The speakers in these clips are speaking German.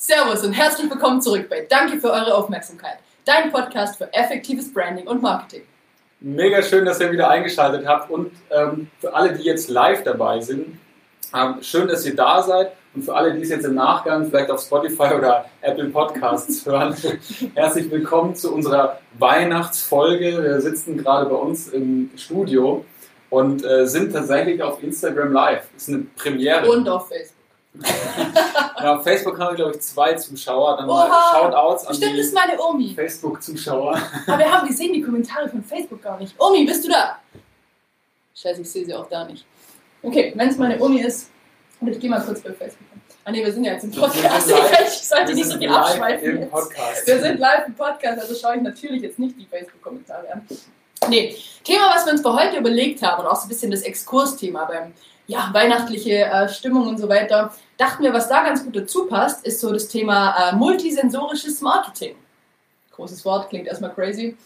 Servus und herzlich willkommen zurück bei Danke für eure Aufmerksamkeit, dein Podcast für effektives Branding und Marketing. Mega schön, dass ihr wieder eingeschaltet habt und ähm, für alle, die jetzt live dabei sind, ähm, schön, dass ihr da seid und für alle, die es jetzt im Nachgang vielleicht auf Spotify oder Apple Podcasts hören, herzlich willkommen zu unserer Weihnachtsfolge. Wir sitzen gerade bei uns im Studio und äh, sind tatsächlich auf Instagram Live. Das ist eine Premiere. Und auf Facebook. ja, auf Facebook haben wir, glaube ich, zwei Zuschauer. Dann Oha, mal Shoutouts an Bestimmt die ist meine Omi. Facebook-Zuschauer. Aber wir haben gesehen die Kommentare von Facebook gar nicht. Omi, bist du da? Scheiße, ich sehe sie auch da nicht. Okay, wenn es meine Omi ist, und ich gehe mal kurz bei Facebook. Ah ne, wir sind ja jetzt im Podcast. Ich sollte nicht so viel live abschweifen. im. Podcast. Wir sind live im Podcast, also schaue ich natürlich jetzt nicht die Facebook-Kommentare an. Nee, Thema, was wir uns für heute überlegt haben und auch so ein bisschen das Exkursthema beim ja, weihnachtliche äh, Stimmung und so weiter, dachten wir, was da ganz gut dazu passt, ist so das Thema äh, multisensorisches Marketing. Großes Wort, klingt erstmal crazy.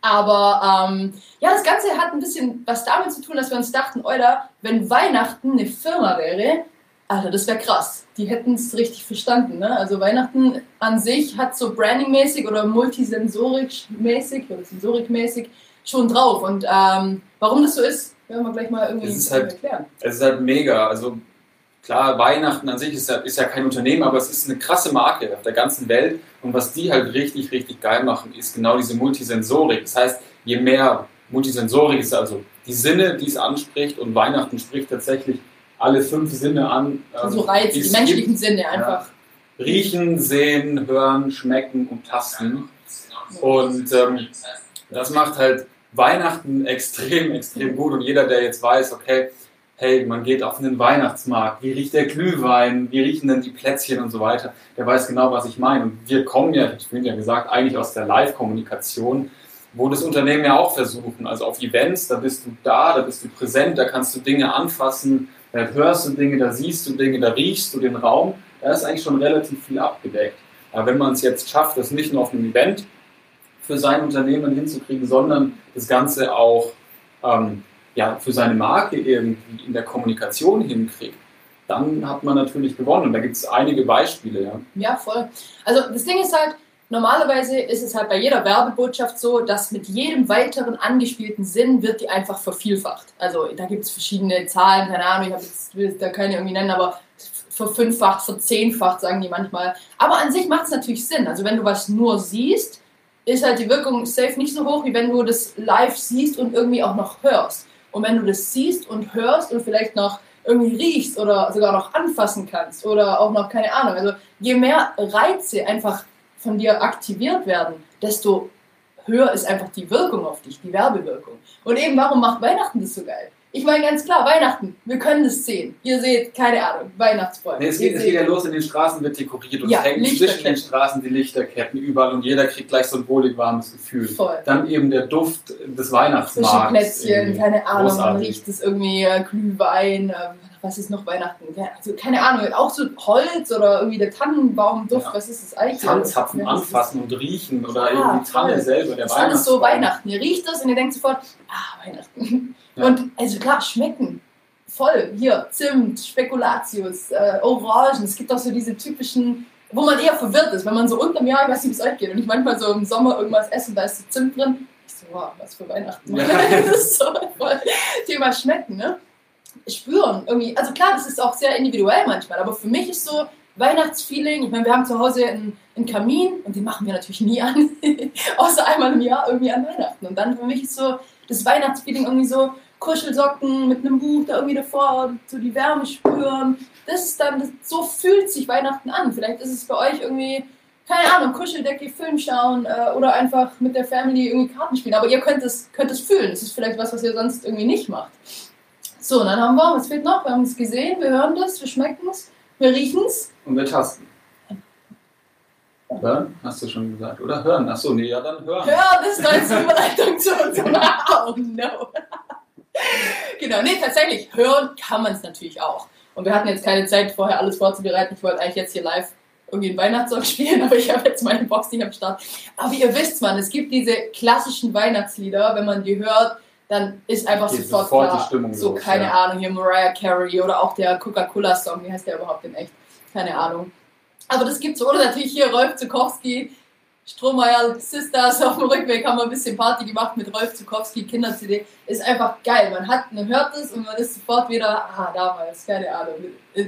Aber ähm, ja, das Ganze hat ein bisschen was damit zu tun, dass wir uns dachten, Alter, wenn Weihnachten eine Firma wäre, Alter, das wäre krass. Die hätten es richtig verstanden. Ne? Also Weihnachten an sich hat so brandingmäßig oder multisensorik-mäßig oder sensorikmäßig schon drauf. Und ähm, warum das so ist, werden wir gleich mal irgendwie Es ist halt- erklären. Es ist halt mega. Also klar, Weihnachten an sich ist ja, ist ja kein Unternehmen, aber es ist eine krasse Marke auf der ganzen Welt. Und was die halt richtig, richtig geil machen, ist genau diese Multisensorik. Das heißt, je mehr Multisensorik ist also die Sinne, die es anspricht und Weihnachten spricht tatsächlich alle fünf Sinne an. ähm, So Reize, die die es menschlichen Sinne einfach. gibt. Riechen, sehen, hören, schmecken und tasten. Und ähm, das macht halt Weihnachten extrem, extrem gut. Und jeder, der jetzt weiß, okay, hey, man geht auf einen Weihnachtsmarkt, wie riecht der Glühwein, wie riechen denn die Plätzchen und so weiter, der weiß genau, was ich meine. Und wir kommen ja, ich bin ja gesagt, eigentlich aus der Live-Kommunikation, wo das Unternehmen ja auch versuchen. Also auf Events, da bist du da, da bist du präsent, da kannst du Dinge anfassen, da hörst du Dinge, da siehst du Dinge, da riechst du den Raum. Da ist eigentlich schon relativ viel abgedeckt. Aber wenn man es jetzt schafft, das nicht nur auf einem Event für sein Unternehmen hinzukriegen, sondern das Ganze auch ähm, ja, für seine Marke irgendwie in der Kommunikation hinkriegt, dann hat man natürlich gewonnen. Und da gibt es einige Beispiele. Ja. Ja, voll. Also das Ding ist halt, normalerweise ist es halt bei jeder Werbebotschaft so, dass mit jedem weiteren angespielten Sinn wird die einfach vervielfacht. Also da gibt es verschiedene Zahlen, keine Ahnung, ich hab jetzt, will jetzt da keine irgendwie nennen, aber verfünffacht, verzehnfacht sagen die manchmal. Aber an sich macht es natürlich Sinn. Also wenn du was nur siehst, ist halt die Wirkung safe nicht so hoch, wie wenn du das live siehst und irgendwie auch noch hörst. Und wenn du das siehst und hörst und vielleicht noch irgendwie riechst oder sogar noch anfassen kannst oder auch noch, keine Ahnung, also je mehr Reize einfach von dir aktiviert werden, desto höher ist einfach die Wirkung auf dich, die Werbewirkung. Und eben, warum macht Weihnachten das so geil? Ich meine ganz klar, Weihnachten, wir können das sehen. Ihr seht, keine Ahnung, Weihnachtsbäume. Nee, es, geht, es geht ja los, in den Straßen wird dekoriert und Ja, es hängen zwischen den Straßen die Lichterketten überall und jeder kriegt gleich so ein wohlig warmes Gefühl. Voll. Dann eben der Duft des Zwischen Weihnachtsmarkts. Plätzchen, irgendwie. keine Ahnung, man riecht es irgendwie äh, Glühwein, äh, was ist noch Weihnachten? Also keine Ahnung, auch so Holz oder irgendwie der Tannenbaumduft, Ja. was ist das eigentlich? Das ist- anfassen und riechen oder Ja, eben die Tanne voll. selber, der Das ist alles so Weihnachtsbaum. Weihnachten. Ihr riecht das und ihr denkt sofort, ah, Weihnachten. Ja. Und also klar, schmecken. Voll. Hier, Zimt, Spekulatius, äh, Orangen. Es gibt auch so diese typischen, wo man eher verwirrt ist, wenn man so unterm Jahr, ich weiß nicht, wie es euch geht, und ich manchmal so im Sommer irgendwas esse und da ist so Zimt drin. Ich so, wow, was für Weihnachten. Ja. das ist so voll. Thema Schmecken, ne? Spüren irgendwie. Also klar, das ist auch sehr individuell manchmal, aber für mich ist so Weihnachtsfeeling. Ich meine, wir haben zu Hause einen, einen Kamin und den machen wir natürlich nie an, außer einmal im Jahr irgendwie an Weihnachten. Und dann für mich ist so das Weihnachtsfeeling irgendwie so Kuschelsocken mit einem Buch da irgendwie davor, so die Wärme spüren. Das ist dann, das, so fühlt sich Weihnachten an. Vielleicht ist es bei euch irgendwie, keine Ahnung, Kuscheldecke, Film schauen äh, oder einfach mit der Family irgendwie Karten spielen. Aber ihr könnt es, könnt es fühlen. Das ist vielleicht was, was ihr sonst irgendwie nicht macht. So, und dann haben wir, was fehlt noch? Wir haben es gesehen, wir hören das, wir schmecken es, wir riechen es. Und wir tasten. Hören? Hast du schon gesagt, oder? Hören? Achso, nee, ja, dann hören. Das ist als Überleitung zu unserem Oh no. genau, nee, tatsächlich, hören kann man es natürlich auch. Und wir hatten jetzt keine Zeit, vorher alles vorzubereiten. Ich wollte eigentlich jetzt hier live irgendwie einen Weihnachtssong spielen, aber ich habe jetzt meine Box nicht am Start. Aber ihr wisst, man, es gibt diese klassischen Weihnachtslieder, wenn man die hört, dann ist einfach Geht sofort, sofort die klar, Stimmung so, los, keine ja. Ahnung, hier Mariah Carey oder auch der Coca-Cola-Song, wie heißt der überhaupt in echt? Keine Ahnung. Aber das gibt's. Oder natürlich hier Rolf Zukowski, Strohmeier Sisters auf dem Rückweg haben wir ein bisschen Party gemacht mit Rolf Zukowski, Kinder-CD. Ist einfach geil. Man hat, man hört es und man ist sofort wieder, ah, damals, keine Ahnung.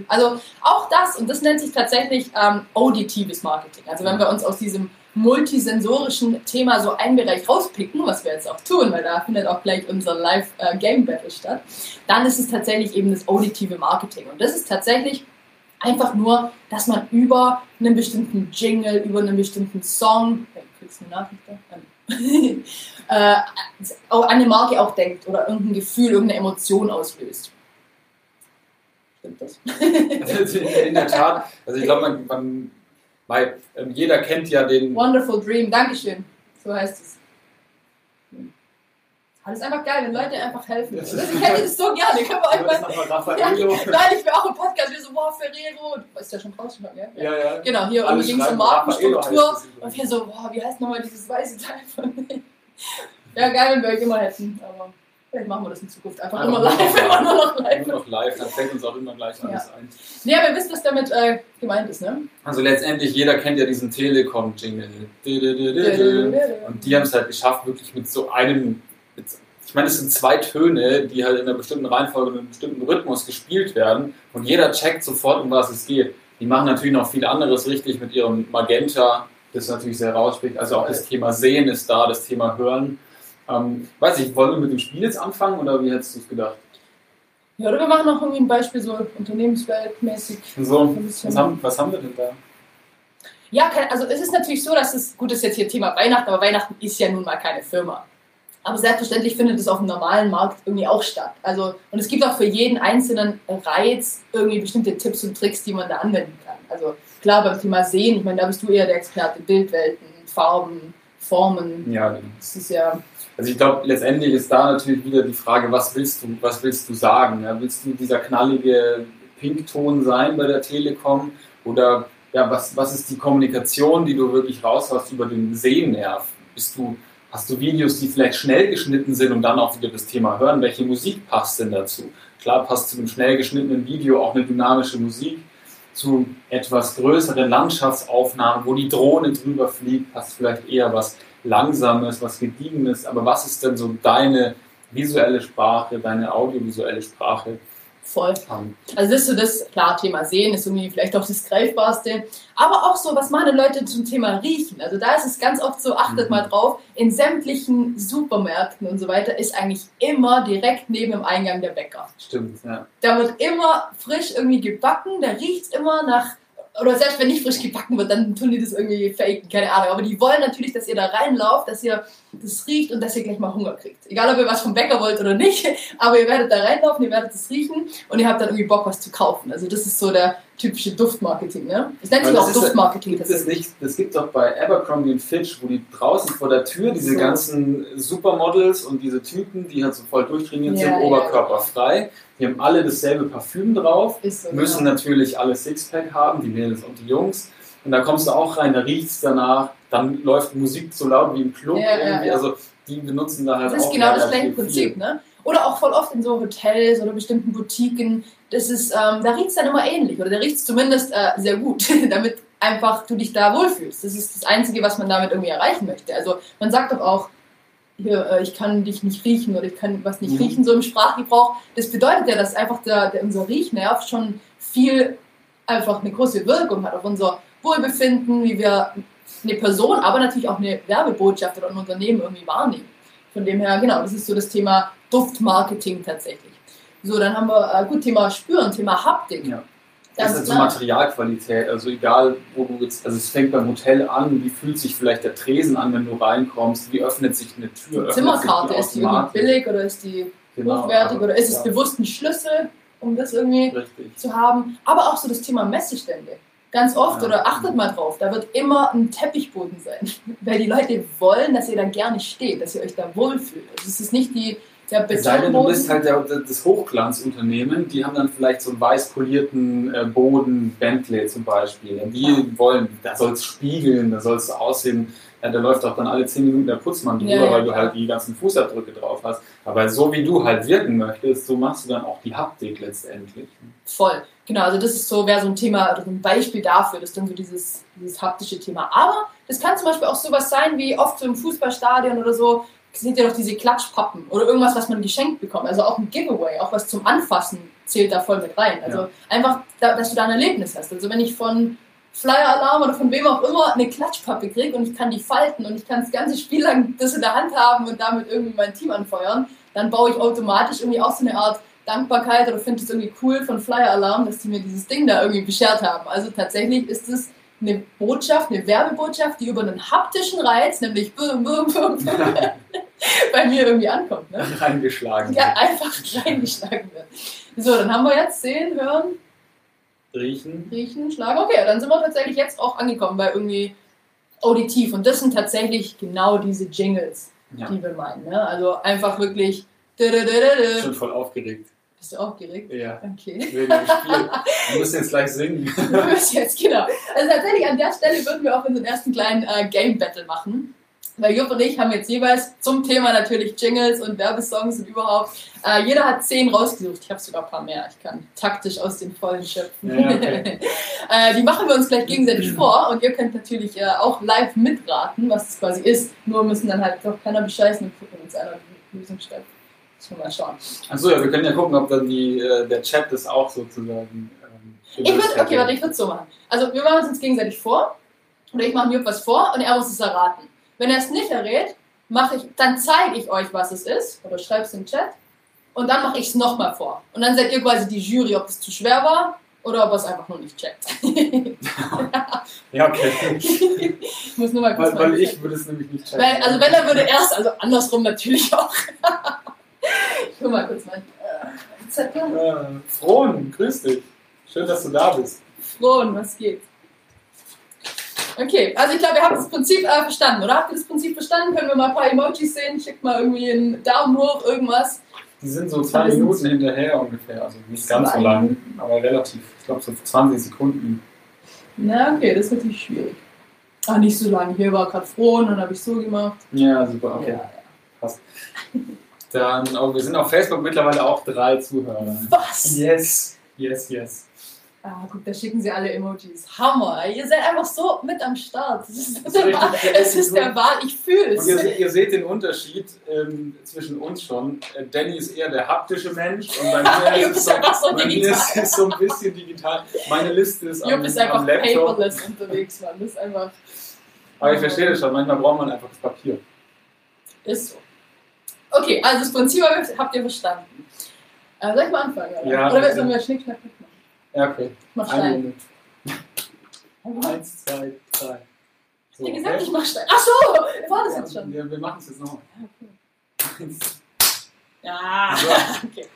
Also auch das, und das nennt sich tatsächlich ähm, auditives Marketing. Also wenn wir uns aus diesem multisensorischen Thema so einen Bereich rauspicken, was wir jetzt auch tun, weil da findet auch gleich unser Live-Game-Battle statt, dann ist es tatsächlich eben das auditive Marketing. Und das ist tatsächlich einfach nur, dass man über einen bestimmten Jingle, über einen bestimmten Song, kriegst eine Nachricht da? äh, an eine Marke auch denkt oder irgendein Gefühl, irgendeine Emotion auslöst. Stimmt das? In der Tat, also ich glaube, man, man weil ähm, jeder kennt ja den. Wonderful Dream, Dankeschön. So heißt es. Das ist einfach geil, wenn Leute einfach helfen. Ich hätte das so gerne. Können wir euch mal. Ja, nein, ich will auch im Podcast. Wir so, boah, Ferrero. Ist ja schon draußen, ja? Ja, ja. Genau, hier irgendwie ging es um Markenstruktur. Und wir so, boah, wie heißt nochmal dieses weiße Teil von mir? Ja, geil, wenn wir euch immer hätten. Aber Vielleicht machen wir das in Zukunft einfach immer live. Immer noch live. Nur noch live, dann fällt uns auch immer gleich alles ja. ein. Nee, aber ihr wisst, was damit äh, gemeint ist, ne? Also letztendlich, jeder kennt ja diesen Telekom-Jingle. Und die haben es halt geschafft, wirklich mit so einem. Mit, ich meine, es sind zwei Töne, die halt in einer bestimmten Reihenfolge und einem bestimmten Rhythmus gespielt werden. Und jeder checkt sofort, um was es geht. Die machen natürlich noch viel anderes richtig mit ihrem Magenta, das natürlich sehr rausspielt. Also auch das Thema Sehen ist da, das Thema Hören. Ähm, weiß ich, wollen wir mit dem Spiel jetzt anfangen oder wie hättest du es gedacht? Ja, oder wir machen noch irgendwie ein Beispiel so unternehmensweltmäßig. So, was haben, was haben wir denn da? Ja, also es ist natürlich so, dass es, gut ist jetzt hier Thema Weihnachten, aber Weihnachten ist ja nun mal keine Firma. Aber selbstverständlich findet es auf dem normalen Markt irgendwie auch statt. Also, und es gibt auch für jeden einzelnen Reiz irgendwie bestimmte Tipps und Tricks, die man da anwenden kann. Also klar, beim Thema Sehen, ich meine, da bist du eher der Experte, Bildwelten, Farben, Formen. Ja, das ist ja also ich glaube, letztendlich ist da natürlich wieder die Frage, was willst du, was willst du sagen? Ja, willst du dieser knallige Pinkton sein bei der Telekom oder ja, was, was ist die Kommunikation, die du wirklich raushast über den Sehnerv? Bist du, hast du Videos, die vielleicht schnell geschnitten sind und dann auch wieder das Thema hören? Welche Musik passt denn dazu? Klar passt zu einem schnell geschnittenen Video auch eine dynamische Musik. Zu etwas größeren Landschaftsaufnahmen, wo die Drohne drüber fliegt, passt vielleicht eher was Langsames, was Gediegenes, aber was ist denn so deine visuelle Sprache, deine audiovisuelle Sprache? Voll. Also das ist so das, klar, Thema Sehen ist irgendwie vielleicht auch das Greifbarste, aber auch so, was machen Leute zum Thema Riechen? Also da ist es ganz oft so, achtet mhm. mal drauf, in sämtlichen Supermärkten und so weiter ist eigentlich immer direkt neben dem Eingang der Bäcker. Stimmt, ja. Da wird immer frisch irgendwie gebacken, da riecht es immer nach oder selbst wenn nicht frisch gebacken wird, dann tun die das irgendwie faken, keine Ahnung. Aber die wollen natürlich, dass ihr da reinlauft, dass ihr das riecht und dass ihr gleich mal Hunger kriegt. Egal, ob ihr was vom Bäcker wollt oder nicht, aber ihr werdet da reinlaufen, ihr werdet es riechen und ihr habt dann irgendwie Bock, was zu kaufen. Also das ist so der typische Duftmarketing, ne? Ich nenne es auch Duftmarketing. Das, ist nicht, das gibt es auch bei Abercrombie und Fitch, wo die draußen vor der Tür diese so. ganzen Supermodels und diese Typen, die halt so voll durchtrainiert ja, sind, ja, oberkörperfrei. Ja. Die haben alle dasselbe Parfüm drauf, so, müssen genau. natürlich alle Sixpack haben, die Mädels und die Jungs. Und da kommst du auch rein, da riecht es danach, dann läuft Musik so laut wie im Club irgendwie. Also die benutzen da halt Das ist genau das gleiche Prinzip, ne? Oder auch voll oft in so Hotels oder bestimmten Boutiquen. Das ist, ähm, da riecht es dann immer ähnlich oder da riecht es zumindest äh, sehr gut, damit einfach du dich da wohlfühlst. Das ist das Einzige, was man damit irgendwie erreichen möchte. Also man sagt doch auch, hier, äh, ich kann dich nicht riechen oder ich kann was nicht mhm. riechen, so im Sprachgebrauch. Das bedeutet ja, dass einfach der, der, unser Riechnerv schon viel einfach eine große Wirkung hat auf unser Wohlbefinden, wie wir eine Person, aber natürlich auch eine Werbebotschaft oder ein Unternehmen irgendwie wahrnehmen. Von dem her, genau, das ist so das Thema Duftmarketing tatsächlich. So, dann haben wir, äh, gut, Thema Spüren, Thema Haptik. Ja. Das ist so Materialqualität, also egal, wo du jetzt, also es fängt beim Hotel an, wie fühlt sich vielleicht der Tresen an, wenn du reinkommst, wie öffnet sich eine Tür? Die Zimmerkarte, die ist die irgendwie billig oder ist die genau, hochwertig oder ist es ja. bewusst ein Schlüssel, um das irgendwie Richtig. zu haben? Aber auch so das Thema Messestände. Ganz oft, ja. oder achtet mal drauf, da wird immer ein Teppichboden sein. Weil die Leute wollen, dass ihr da gerne steht, dass ihr euch da wohlfühlt. Also es ist nicht die der Es sei denn, du bist Betonboden. halt der, das Hochglanzunternehmen, die haben dann vielleicht so einen weiß polierten äh, Boden, Bentley zum Beispiel. Die wollen, da soll es spiegeln, da soll es aussehen, ja, da läuft auch dann alle 10 Minuten der Putzmann drüber, Ja, ja, weil du halt die ganzen Fußabdrücke drauf hast. Aber so wie du halt wirken möchtest, so machst du dann auch die Haptik letztendlich. Voll. Genau, also das ist so, wäre so ein Thema oder so ein Beispiel dafür, das ist dann so dieses, dieses haptische Thema. Aber das kann zum Beispiel auch sowas sein, wie oft so im Fußballstadion oder so, sind ja doch diese Klatschpappen oder irgendwas, was man geschenkt bekommt. Also auch ein Giveaway, auch was zum Anfassen zählt da voll mit rein. Also Ja. einfach, da, dass du da ein Erlebnis hast. Also wenn ich von Flyer Alarm oder von wem auch immer eine Klatschpappe kriege und ich kann die falten und ich kann das ganze Spiel lang das in der Hand haben und damit irgendwie mein Team anfeuern, dann baue ich automatisch irgendwie auch so eine Art Dankbarkeit oder finde es irgendwie cool von Flyer Alarm, dass die mir dieses Ding da irgendwie beschert haben. Also tatsächlich ist es eine Botschaft, eine Werbebotschaft, die über einen haptischen Reiz, nämlich bum, bum, bum, bei mir irgendwie ankommt. Ne? Reingeschlagen. Ja, einfach reingeschlagen wird. So, dann haben wir jetzt sehen, hören, Riechen. riechen, schlagen. Okay, dann sind wir tatsächlich jetzt auch angekommen bei irgendwie auditiv. Und das sind tatsächlich genau diese Jingles, Ja. die wir meinen. Ne? Also einfach wirklich. Schon voll aufgeregt. Bist du aufgeregt? Ja. Okay. Wegen dem Spiel. Wir müssen jetzt gleich singen. Wir müssen jetzt, genau. Also tatsächlich an der Stelle würden wir auch unseren ersten kleinen äh, Game Battle machen. Weil Jupp und ich haben jetzt jeweils zum Thema natürlich Jingles und Werbesongs und überhaupt. Äh, jeder hat zehn rausgesucht. Ich habe sogar ein paar mehr. Ich kann taktisch aus den Vollen schöpfen. Ja, okay. äh, die machen wir uns gleich gegenseitig vor und ihr könnt natürlich äh, auch live mitraten, was das quasi ist. Nur müssen dann halt doch keiner bescheißen und gucken uns einer die Lösung stellt. Mal schauen. Achso, ja, wir können ja gucken, ob dann die, äh, der Chat das auch sozusagen. Ähm, Ich würde, okay, warte, ich würde es so machen. Also wir machen es uns gegenseitig vor. Oder ich mache mir was vor und er muss es erraten. Wenn er es nicht errät, mache ich, dann zeige ich euch, was es ist. Oder schreibe es im Chat. Und dann mache ich es nochmal vor. Und dann seid ihr quasi die Jury, ob es zu schwer war oder ob er es einfach nur nicht checkt. Ja, okay. ich muss nur mal kurz Weil, weil ich würde es nämlich nicht checken. Weil, also wenn er würde erst, also andersrum natürlich auch. ich hol mal kurz meinen äh, Zettel. Äh, Frohn, grüß dich. Schön, dass du da bist. Frohen, was geht? Okay, also ich glaube, ihr habt das Prinzip äh, verstanden, oder? Habt ihr das Prinzip verstanden? Können wir mal ein paar Emojis sehen? Schickt mal irgendwie einen Daumen hoch, irgendwas. Die sind so zwei Minuten hinterher ungefähr. Also nicht ganz so lang, aber relativ. Ich glaube so 20 Sekunden. Na, okay, das ist natürlich schwierig. Ach, nicht so lange. Hier war gerade Frohen, dann habe ich so gemacht. Ja, super, okay. Ja. Passt. Dann, oh, wir sind auf Facebook mittlerweile auch drei Zuhörer. Was? Yes, yes, yes. Ah, guck, da schicken sie alle Emojis. Hammer. Ihr seid einfach so mit am Start. Das ist, ist richtig, es ist der Wahl. Ich fühle Und ihr, es. se- ihr seht den Unterschied ähm, zwischen uns schon. Äh, Danny ist eher der haptische Mensch und bei mir Jupp ist, so, so bei mir ist es so ein bisschen digital. Meine Liste ist am, Jupp ist einfach am Laptop. paperless unterwegs, Mann. Das ist einfach. Aber ich verstehe das schon. Manchmal braucht man einfach das Papier. Ist so. Okay, also das Prinzip habt ihr verstanden. Äh, soll ich mal anfangen? Oder, Ja, oder sollen wir Schnick, Schnack, Schnuck machen? Ja, okay. Ich mach Eine Stein. Eins, zwei, drei. Ich hab gesagt, okay? ich mach Stein. Ach so, war das jetzt Ja, schon? wir, wir machen es jetzt noch. Okay. Eins. Ja, So. okay.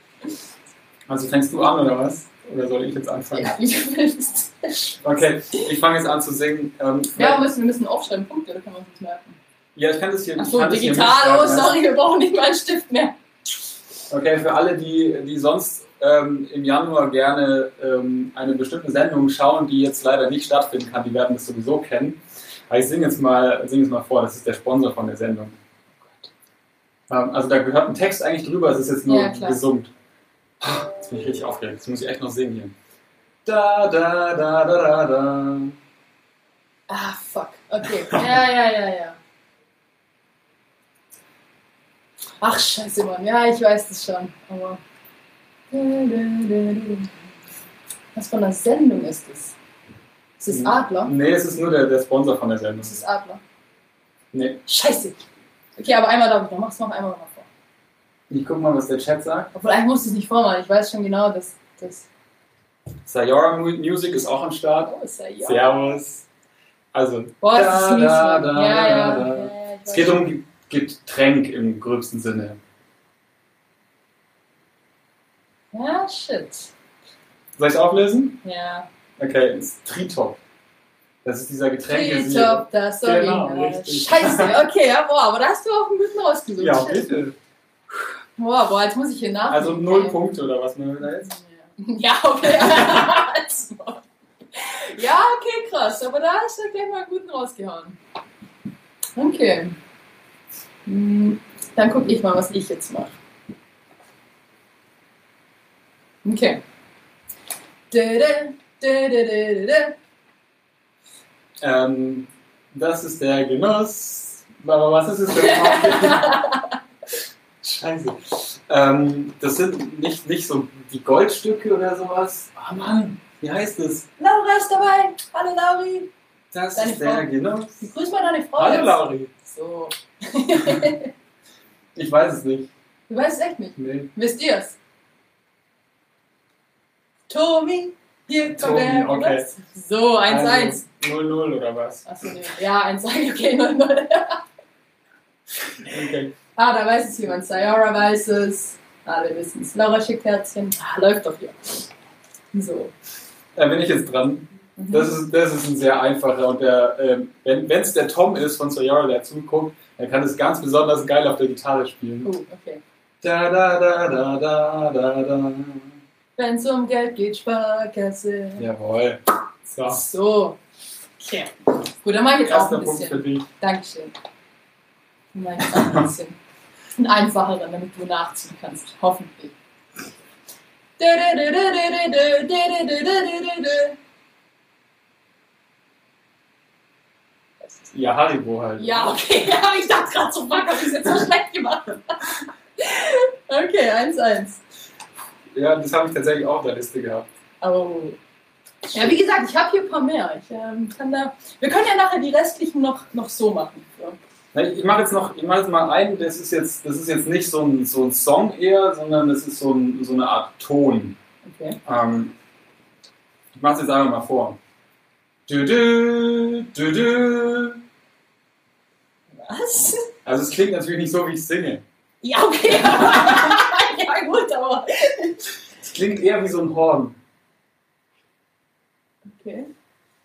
Also fängst du an oder was? Oder soll ich jetzt anfangen? Ja, wie du willst. Okay, ich fange jetzt an zu singen. Ähm, Ja, wir müssen, wir müssen aufschreiben, Punkte, oder kann man sich merken? Ja, ich kann das hier Ach so, digital, oh, sorry, wir brauchen nicht mal einen Stift mehr. Okay, für alle, die, die sonst ähm, im Januar gerne ähm, eine bestimmte Sendung schauen, die jetzt leider nicht stattfinden kann, die werden das sowieso kennen. Aber ich singe jetzt mal, singe jetzt mal vor, das ist der Sponsor von der Sendung. Ähm, also da gehört ein Text eigentlich drüber, es ist jetzt nur Ja, gesummt. Jetzt bin ich richtig aufgeregt, jetzt muss ich echt noch singen hier. Da, da, da, da, da, da. Ah, fuck. Okay. Ja, ja, ja, ja. Ach, scheiße, Mann. Ja, ich weiß das schon. Aber. Was von einer Sendung ist das? Ist das Adler? Nee, es ist nur der, der Sponsor von der Sendung. Ist das Adler? Nee, Scheiße. Okay, aber einmal darf ich noch. Mach's noch einmal mal vor. ich guck mal, was der Chat sagt. Obwohl, eigentlich muss ich es nicht vormachen. Ich weiß schon genau, dass das. Sayora Mu- Music ist auch am Start. Oh, ist ja. Servus. Also, Boah, das ist Da, mies, da, da, Ja, ja. ja, ja, ich es geht um Ge- Getränk im gröbsten Sinne. Ja, shit. Soll ich es auflösen? Ja. Okay, es ist Tritop. Das ist dieser Getränke. Top, das Genau, Original. richtig. Scheiße, okay, ja, boah, aber da hast du auch einen guten rausgesucht. Ja, Shit. bitte. Boah, boah, jetzt muss ich hier nach. Also null Punkte oder was machen wir da jetzt? Ja, okay. Ja, okay, krass. Aber da hast du gleich mal einen guten rausgehauen. Okay. Hm, Dann gucke ich mal, was ich jetzt mache. Okay. Ähm, das ist der Genuss. Aber was ist es denn? Scheiße. Ähm, das sind nicht, nicht so die Goldstücke oder sowas. Ah Mann, wie heißt es? Laura ist dabei. Hallo Lauri. Das Deine ist der Frau. Genuss. Grüß mal deine Frau. Hallo. Lauri. So. Ich weiß es nicht. Du weißt es echt nicht. Nee. Wisst ihr es? Tommy, hier kommt der okay. So, 1-1. Also, 0-0 oder was? Achso, nee. Ja, 1-1, okay, 0-0. Okay. Ah, da weiß es jemand. Sayara weiß es. Alle wissen es. Laura schickt Herzchen. Ah, läuft doch hier. So. Da bin ich jetzt dran. Mhm. Das ist, das ist ein sehr einfacher und der, ähm, wenn es der Tom ist von Sayara, der zuguckt, der kann es ganz besonders geil auf der Gitarre spielen. Oh, okay. Da da da da da da da. Wenn es um Geld geht, Sparkasse. Jawohl. So. So. Okay. Gut, dann mache ich jetzt auch Erster ein Punkt für bisschen. dich. Dankeschön. Dann mache ich jetzt auch ein bisschen. Ein einfacheren, damit du nachziehen kannst. Hoffentlich. Ja, Haribo halt. Ja, okay, ja, ich dachte gerade so, fuck, hab ich jetzt so schlecht gemacht. Okay, 1-1. Ja, das habe ich tatsächlich auch auf der Liste gehabt. Oh. Ja, wie gesagt, ich habe hier ein paar mehr. Ich, ähm, kann da, wir können ja nachher die restlichen noch, noch so machen. Na, Ich mache jetzt noch, ich mache jetzt mal einen, das ist jetzt, das ist jetzt nicht so ein, so ein Song eher, sondern das ist so, ein, so eine Art Ton. Okay. Ähm, ich mache es jetzt einfach mal vor. Du, du, du, du. Was? Also es klingt natürlich nicht so, wie ich singe. Ja, okay. ja, gut, aber. Es klingt eher wie so ein Horn. Okay.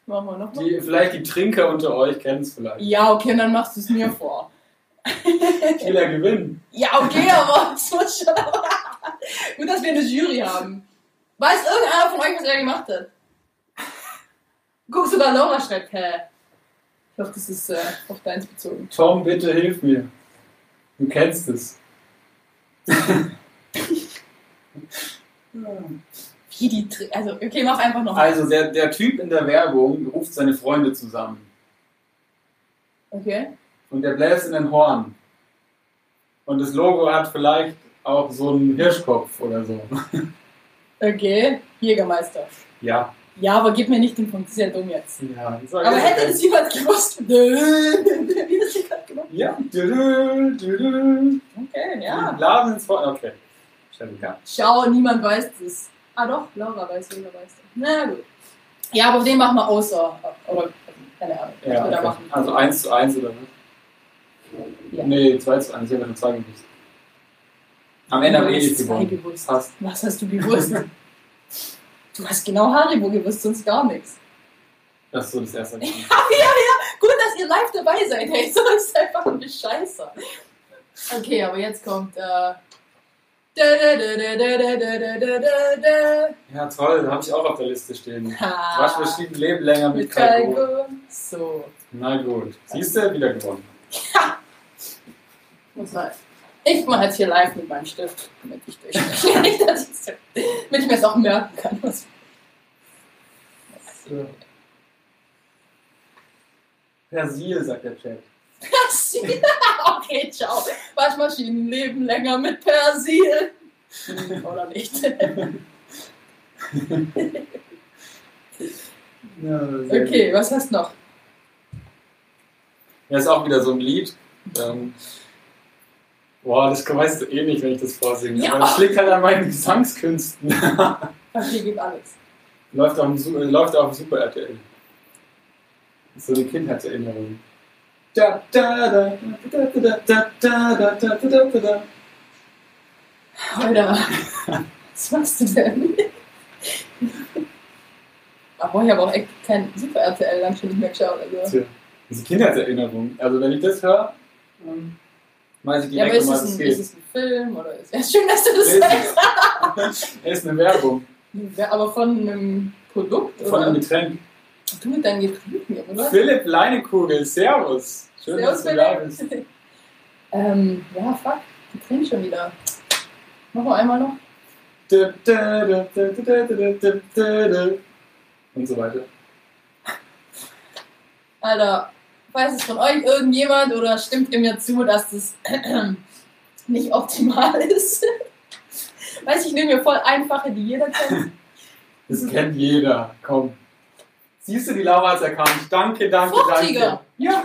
Machen wir nochmal. Die, vielleicht die Trinker unter euch kennen es vielleicht. Ja, okay, dann machst du es mir vor. Killer gewinnen. Ja, okay, aber es muss schon. Gut, dass wir eine Jury haben. Weiß irgendeiner von euch, was er gemacht hat? Guck, sogar Laura schreibt, hä? Ich hoffe, das ist äh, auf deins bezogen. Tom, bitte hilf mir. Du kennst es. Wie die. Tr- Also, okay, mach einfach noch. Also der, der Typ in der Werbung ruft seine Freunde zusammen. Okay. Und der bläst in den Horn. Und das Logo hat vielleicht auch so einen Hirschkopf oder so. Okay. Jägermeister. Ja. Ja, aber gib mir nicht den Punkt, das ist ja dumm jetzt. Ja, Aber hätte das jemand gewusst? Wie das hier gerade gemacht? Ja. Okay, ja. Blasen ins Horn. Okay. Scheißegal. Schau, niemand weiß das. Ah doch, Laura weiß, Laura weiß das. Na gut. Ja, aber den machen wir außer. Oder, keine Ahnung, Ja, okay. machen. Also 1 zu 1 oder was? Ja. Nee, 2 zu 1. Ich habe schon 2 gewusst. Am Ende habe ich eh gewonnen. gewusst. Passt. Was hast du gewusst? du hast genau Haribo gewusst, sonst gar nichts. Das ist so das erste Mal. ja, ja, ja. Gut, dass ihr live dabei seid. Hey, sonst einfach ein Scheiße. Okay, aber jetzt kommt. Äh ja, toll, da habe ich auch auf der Liste stehen. Ah, Waschmaschinen leben länger mit, mit Kalko. Kalko. So. Na gut. Siehst du, wieder gewonnen. Ja. Muss halt. Ich mache jetzt hier live mit meinem Stift, damit ich durchspreche. Damit ich mir es auch merken kann. Was So. Persil, sagt der Chat. Persil. Okay, ciao. Waschmaschinen leben länger mit Persil. Oder nicht? Ja, Okay, was hast du noch? Ja, ist auch wieder so ein Lied. Ähm, boah, das weißt du eh nicht, wenn ich das vorsinge. Ja. Aber das liegt halt an meinen Gesangskünsten. Okay, gibt alles. läuft, auf dem, Su- äh, läuft auf dem Super RTL. Das ist so eine Kindheitserinnerung. Da, da, da, da, da, da, da, da, da, da, da, da. Alter, was machst du denn? Aber ich habe auch echt kein Super RTL lang schon nicht mehr geschaut. Also. Tja, ist Kindheitserinnerung. Also wenn ich das höre, ähm, Meinte die ja, aber ist, es ein, ist es ein Film oder ist ja, schön, dass du das sagst. es ist eine Werbung. Ja, Aber von einem Produkt? Von oder? einem Getränk. Du mit deinen Getränken, oder? Philipp Leinekugel, Servus. Schön, Servus, dass du Philipp. da bist. ähm, ja, fuck, wir drehen schon wieder. Machen wir einmal noch. Und so weiter. Alter, weiß es von euch irgendjemand oder stimmt ihr mir zu, dass das nicht optimal ist? Weiß ich, nehme mir voll einfache, die jeder kennt. Das kennt jeder. Komm. Siehst du, die Laura hat es erkannt. Danke, danke, Fruchtiger. danke. Ja.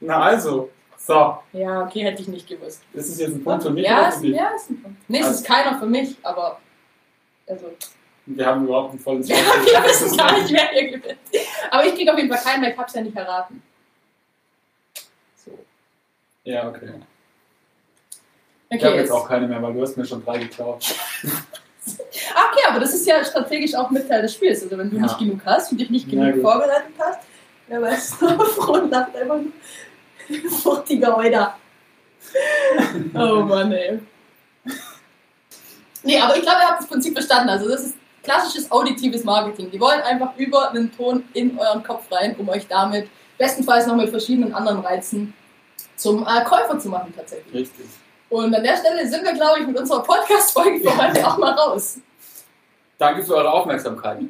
Na also. So. Ja, okay, hätte ich nicht gewusst. Ist es jetzt ein Punkt für mich ja, oder ist, für dich? ja, ist ein Punkt. Nee, es Also- ist keiner für mich, aber. Also, Wir haben überhaupt ein volles ja, wir wissen gar nicht, wer hier gewinnt. Aber ich kriege auf jeden Fall keinen, weil ich hab's ja nicht erraten. So. Ja, okay. Ich Okay, habe jetzt. auch keine mehr, weil du hast mir schon drei geklaut. Ah, okay, aber das ist ja strategisch auch mit Teil des Spiels. Also, wenn du Ja. nicht genug hast und dich nicht genug vorbereitet hast, wer weiß, und lacht einfach nur. Fruchtiger Oida. Oh Mann, ey. Nee, aber ich glaube, ihr habt das Prinzip verstanden. Also, das ist klassisches auditives Marketing. Die wollen einfach über einen Ton in euren Kopf rein, um euch damit bestenfalls noch mit verschiedenen anderen Reizen zum äh, Käufer zu machen, tatsächlich. Richtig. Und an der Stelle sind wir, glaube ich, mit unserer Podcast-Folge für heute auch mal raus. Danke für eure Aufmerksamkeit.